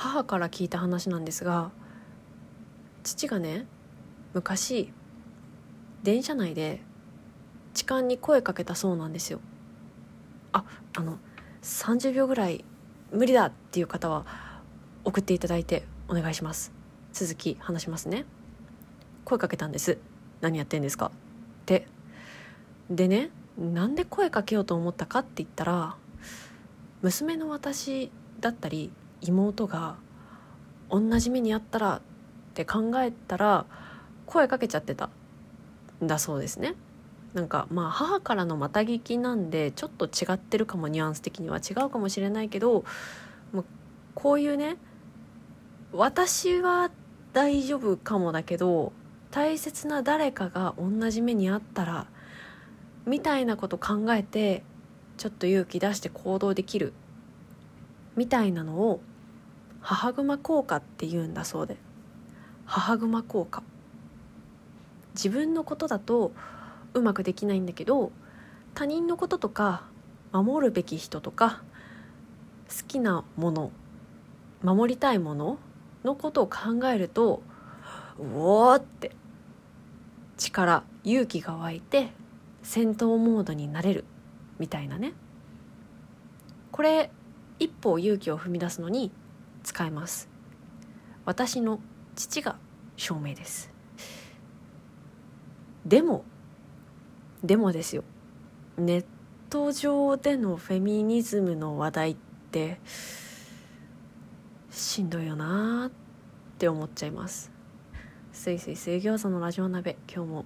母から聞いた話なんですが父がね昔電車内で痴漢に声かけたそうなんですよ。ああの30秒ぐらい無理だっていう方は送っていただいてお願いします。続き話しますね。声かけたんです。何やってんですか？って。でねなんで声かけようと思ったかって言ったら娘の私だったり妹が同じ目にあったらって考えたら声かけちゃってたんだそうですね。なんかまあ母からのまた聞きなんでちょっと違ってるかもニュアンス的には違うかもしれないけど、まあ、こういうね私は大丈夫かもだけど大切な誰かが同じ目にあったらみたいなこと考えてちょっと勇気出して行動できるみたいなのを母熊効果って言うんだそうで。母熊効果。自分のことだとうまくできないんだけど他人のこととか守るべき人とか好きなもの守りたいもののことを考えるとうおーって力勇気が湧いて戦闘モードになれる。みたいなね。これ一歩勇気を踏み出すのに使えます。私の父が証明です。でもでもですよ。ネット上でのフェミニズムの話題ってしんどいよなって思っちゃいます。すいすい水餃子のラジオ鍋今日も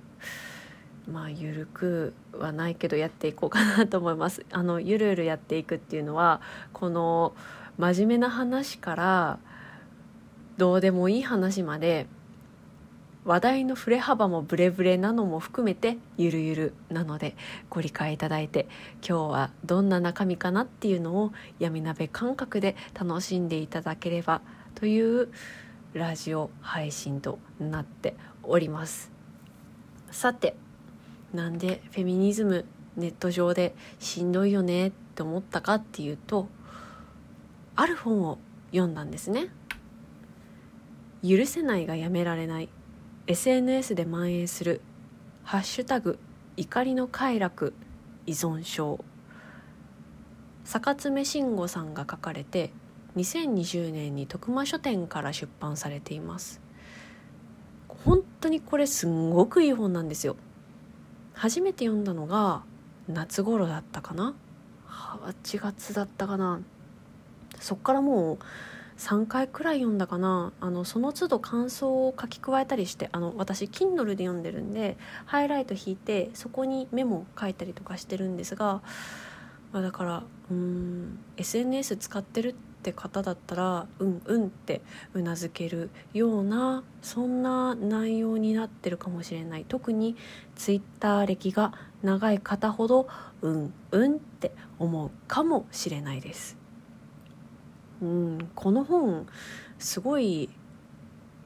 まあゆるくはないけどやっていこうかなと思います。あのゆるゆるやっていくっていうのはこの真面目な話からどうでもいい話まで話題の振れ幅もブレブレなのも含めてゆるゆるなのでご理解いただいて今日はどんな中身かなっていうのを闇鍋感覚で楽しんでいただければというラジオ配信となっております。さてなんでフェミニズムネット上でしんどいよねって思ったかっていうとある本を読んだんですね。許せないがやめられない。SNS で蔓延する「ハッシュタグ怒りの快楽依存症」坂爪慎吾さんが書かれて2020年に徳間書店から出版されています。本当にこれすんごくいい本なんですよ。初めて読んだのが夏頃だったかな。8月だったかな。そっからもう3回くらい読んだかなあのその都度感想を書き加えたりしてあの私 Kindle で読んでるんでハイライト引いてそこにメモ書いたりとかしてるんですが、まあ、だからうん SNS 使ってるって方だったらうんうんってうなずけるようなそんな内容になってるかもしれない特に Twitter 歴が長い方ほどうんうんって思うかもしれないです。うん、この本すごい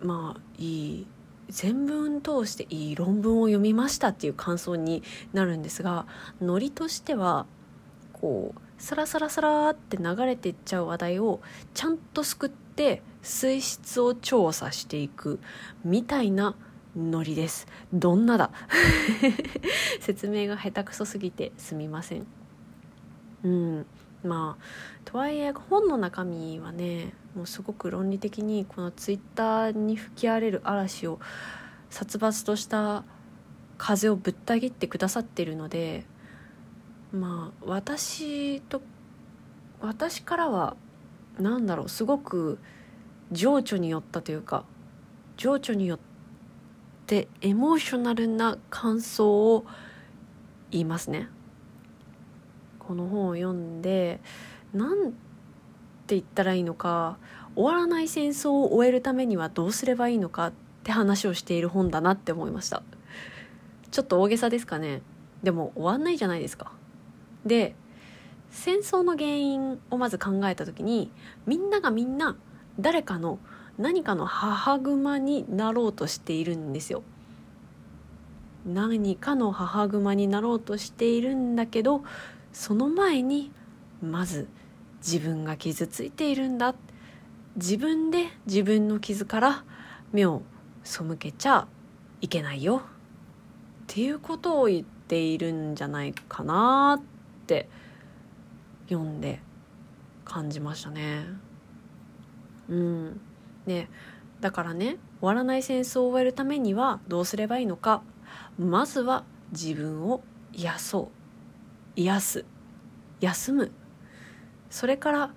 まあいい全文通していい論文を読みましたっていう感想になるんですがノリとしてはこうサラサラサラって流れていっちゃう話題をちゃんとすくって水質を調査していくみたいなノリです。どんなだ？説明が下手くそすぎてすみません。うん。まあとはいえ本の中身はねもうすごく論理的にこのツイッターに吹き荒れる嵐を殺伐とした風をぶった切ってくださってるのでまあ私と私からは何だろうすごく情緒によったというか情緒によってエモーショナルな感想を言いますね。この本を読んで何て言ったらいいのか終わらない戦争を終えるためにはどうすればいいのかって話をしている本だなって思いました。ちょっと大げさですかね。でも終わんないじゃないですか。で戦争の原因をまず考えた時にみんながみんな誰かの何かの母熊になろうとしているんですよ。何かの母熊になろうとしているんだけどその前にまず自分が傷ついているんだ。自分で自分の傷から目を背けちゃいけないよ。っていうことを言っているんじゃないかなって読んで感じましたね。うん、ね。だからね終わらない戦争を終えるためにはどうすればいいのか。まずは自分を癒そう。癒す。休む。それから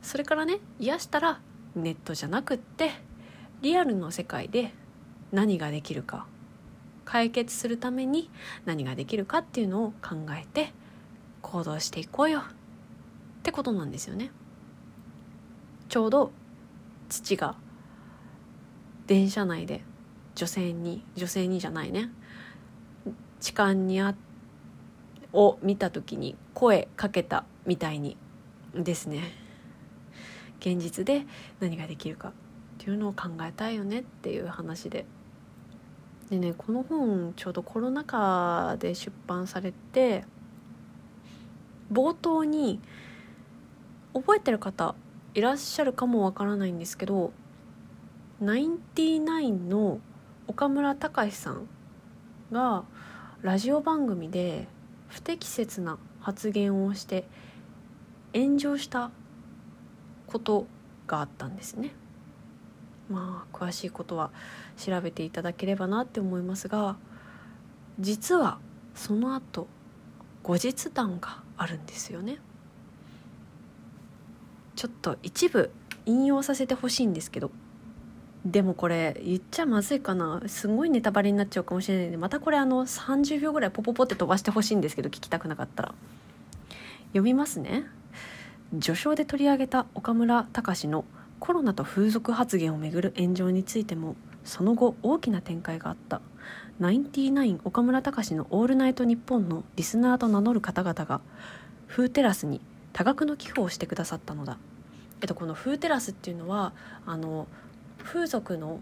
それからね癒したらネットじゃなくってリアルの世界で何ができるか解決するために何ができるかっていうのを考えて行動していこうよ。ってことなんですよね。ちょうど父が電車内で女性に女性にじゃないね。痴漢にあを見た時に声かけたみたいにですね。現実で何ができるかっていうのを考えたいよねっていう話で。でねこの本ちょうどコロナ禍で出版されて冒頭に覚えてる方いらっしゃるかもわからないんですけどナインティナインの岡村隆史さんがラジオ番組で不適切な発言をして炎上したことがあったんですね。まあ詳しいことは調べていただければなって思いますが実はその後後日談があるんですよね。ちょっと一部引用させてほしいんですけどでもこれ言っちゃまずいかな。すごいネタバレになっちゃうかもしれないんでまたこれあの30秒ぐらいポポポって飛ばしてほしいんですけど聞きたくなかったら。読みますね。序章で取り上げた岡村隆のコロナと風俗発言をめぐる炎上についてもその後大きな展開があった。ナインティナイン岡村隆の「オールナイトニッポン」のリスナーと名乗る方々がフーテラスに多額の寄付をしてくださったのだ。えっと、このフーテラスっていうのはあの風俗の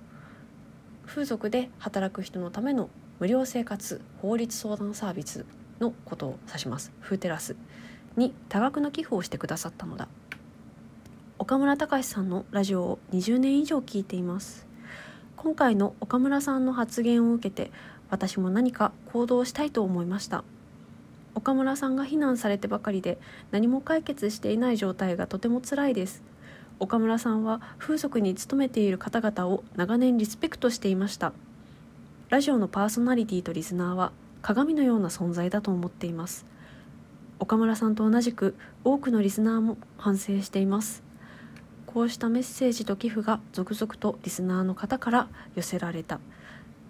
風俗で働く人のための無料生活法律相談サービスのことを指します。フーテラスに多額の寄付をしてくださったのだ。岡村隆さんのラジオを20年以上聞いています。今回の岡村さんの発言を受けて私も何か行動したいと思いました。岡村さんが非難されてばかりで何も解決していない状態がとても辛いです。岡村さんは風俗に勤めている方々を長年リスペクトしていました。ラジオのパーソナリティとリスナーは鏡のような存在だと思っています。岡村さんと同じく多くのリスナーも反省しています。こうしたメッセージと寄付が続々とリスナーの方から寄せられた。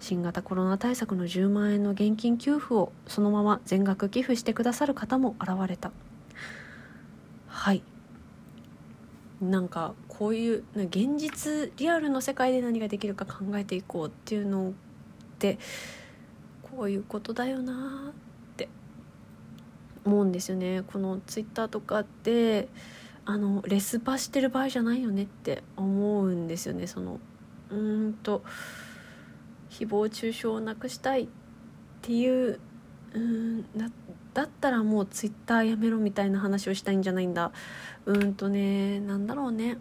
新型コロナ対策の10万円の現金給付をそのまま全額寄付してくださる方も現れた。はい。なんかこういう現実リアルの世界で何ができるか考えていこうっていうのってこういうことだよなって思うんですよね。このツイッターとかってあのレスパしてる場合じゃないよねって思うんですよね。そのうんと誹謗中傷をなくしたいっていううんだだったらもうツイッターやめろみたいな話をしたいんじゃないんだ。うんとねなんだろうね。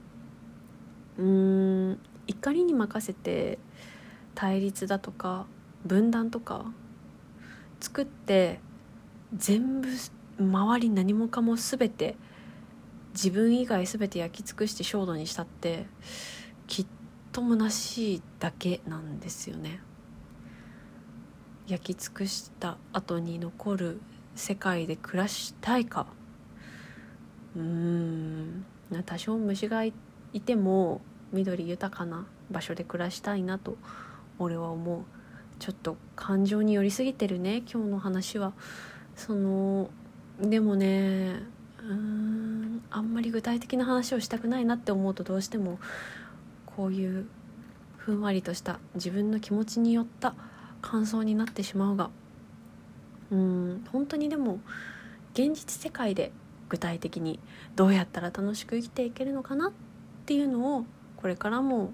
うん怒りに任せて対立だとか分断とか作って全部周り何もかも全て自分以外全て焼き尽くして焦土にしたってきっと虚しいだけなんですよね。焼き尽くした後に残る世界で暮らしたいか。うーん。多少虫がいても緑豊かな場所で暮らしたいなと俺は思う。ちょっと感情に寄りすぎてるね今日の話は。そのでもねうーんあんまり具体的な話をしたくないなって思うとどうしてもこういうふんわりとした自分の気持ちによった感想になってしまうがうん。本当にでも現実世界で具体的にどうやったら楽しく生きていけるのかなっていうのをこれからも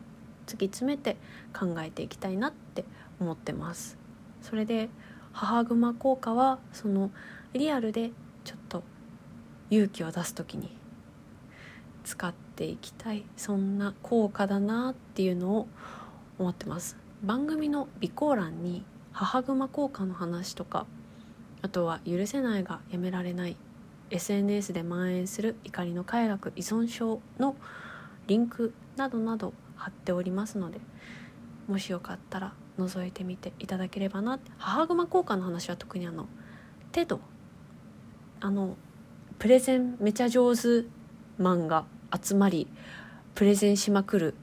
突き詰めて考えていきたいなって思ってます。それで母グマ効果はそのリアルでちょっと勇気を出す時に使っていきたい。そんな効果だなっていうのを思ってます。番組の備考欄に母グマ効果の話とかあとは許せないがやめられない。SNS で蔓延する怒りの快楽依存症のリンクなどなど貼っておりますのでもしよかったら覗いてみていただければな。母グマ効果の話は特にあのテドあのプレゼンめちゃ上手マンが集まりプレゼンしまくる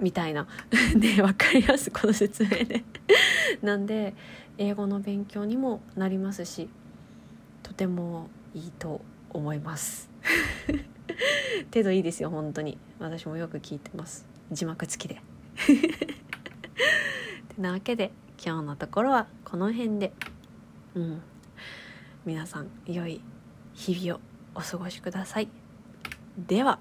みたいな。で分かります？この説明で。なんで英語の勉強にもなりますしとてもいいと思います。程度いいですよ本当に。私もよく聞いてます。字幕付きで。てなわけで今日のところはこの辺で。うん。皆さん良い日々をお過ごしください。では。